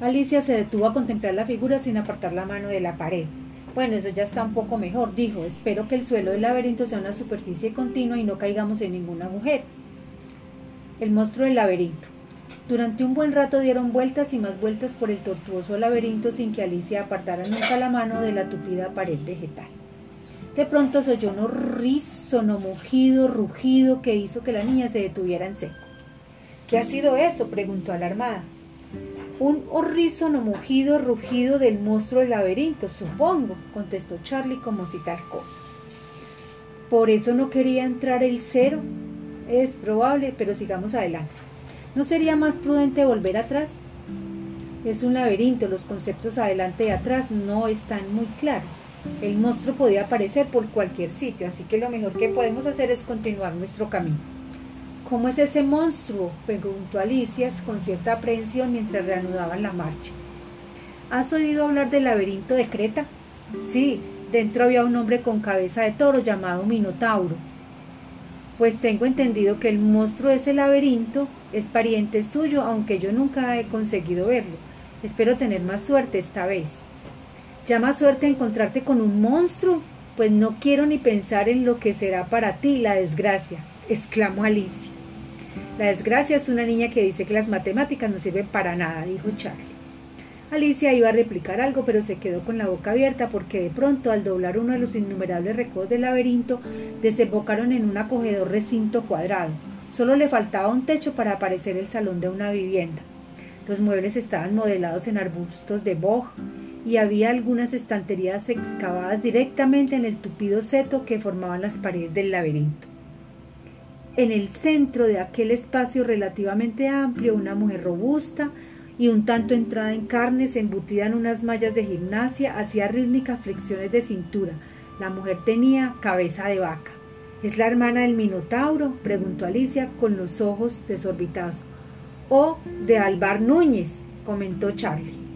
Alicia se detuvo a contemplar la figura sin apartar la mano de la pared. Bueno, eso ya está un poco mejor, dijo. Espero que el suelo del laberinto sea una superficie continua y no caigamos en ningún agujero. El monstruo del laberinto. Durante un buen rato dieron vueltas y más vueltas por el tortuoso laberinto sin que Alicia apartara nunca la mano de la tupida pared vegetal. De pronto se oyó un horrísono mugido, rugido que hizo que la niña se detuviera en seco. ¿Qué ha sido eso? preguntó alarmada. Un horrísono mugido, rugido del monstruo del laberinto, supongo, contestó Charlie como si tal cosa. Por eso no quería entrar el cero. Es probable, pero sigamos adelante. ¿No sería más prudente volver atrás? Es un laberinto, los conceptos adelante y atrás no están muy claros. El monstruo podía aparecer por cualquier sitio, así que lo mejor que podemos hacer es continuar nuestro camino. ¿Cómo es ese monstruo? preguntó Alicia con cierta aprehensión mientras reanudaban la marcha. ¿Has oído hablar del laberinto de Creta? Sí, dentro había un hombre con cabeza de toro llamado Minotauro. Pues tengo entendido que el monstruo de ese laberinto es pariente suyo, aunque yo nunca he conseguido verlo. Espero tener más suerte esta vez. ¿Llama suerte encontrarte con un monstruo? Pues no quiero ni pensar en lo que será para ti la desgracia, exclamó Alicia. La desgracia es una niña que dice que las matemáticas no sirven para nada, dijo Charlie. Alicia iba a replicar algo, pero se quedó con la boca abierta porque de pronto, al doblar uno de los innumerables recodos del laberinto, desembocaron en un acogedor recinto cuadrado. Solo le faltaba un techo para aparecer el salón de una vivienda. Los muebles estaban modelados en arbustos de boj y había algunas estanterías excavadas directamente en el tupido seto que formaban las paredes del laberinto. En el centro de aquel espacio relativamente amplio, una mujer robusta y un tanto entrada en carnes, embutida en unas mallas de gimnasia, hacía rítmicas flexiones de cintura. La mujer tenía cabeza de vaca. ¿Es la hermana del Minotauro? preguntó Alicia con los ojos desorbitados. O de Alvar Núñez, comentó Charlie.